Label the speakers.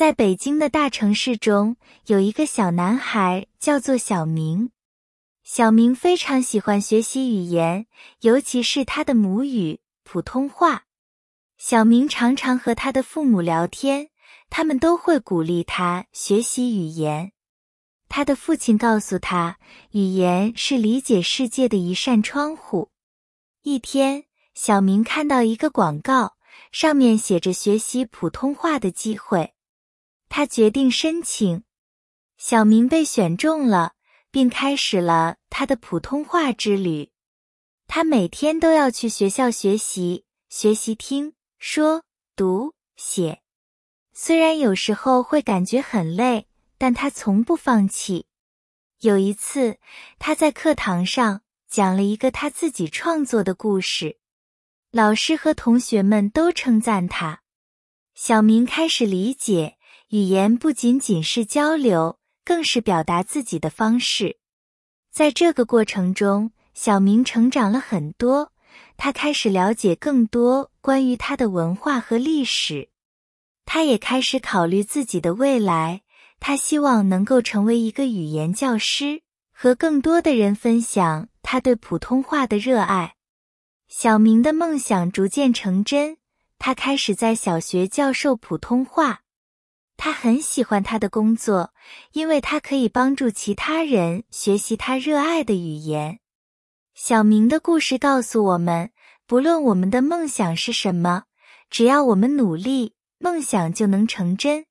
Speaker 1: 在北京的大城市中，有一个小男孩叫做小明。小明非常喜欢学习语言，尤其是他的母语普通话。小明常常和他的父母聊天，他们都会鼓励他学习语言。他的父亲告诉他，语言是理解世界的一扇窗户。一天，小明看到一个广告，上面写着学习普通话的机会。他决定申请，小明被选中了，并开始了他的普通话之旅。他每天都要去学校学习，学习听说读写。虽然有时候会感觉很累，但他从不放弃。有一次，他在课堂上讲了一个他自己创作的故事，老师和同学们都称赞他。小明开始理解。语言不仅仅是交流，更是表达自己的方式。在这个过程中，小明成长了很多。他开始了解更多关于他的文化和历史。他也开始考虑自己的未来。他希望能够成为一个语言教师，和更多的人分享他对普通话的热爱。小明的梦想逐渐成真。他开始在小学教授普通话。他很喜欢他的工作，因为他可以帮助其他人学习他热爱的语言。小明的故事告诉我们，不论我们的梦想是什么，只要我们努力，梦想就能成真。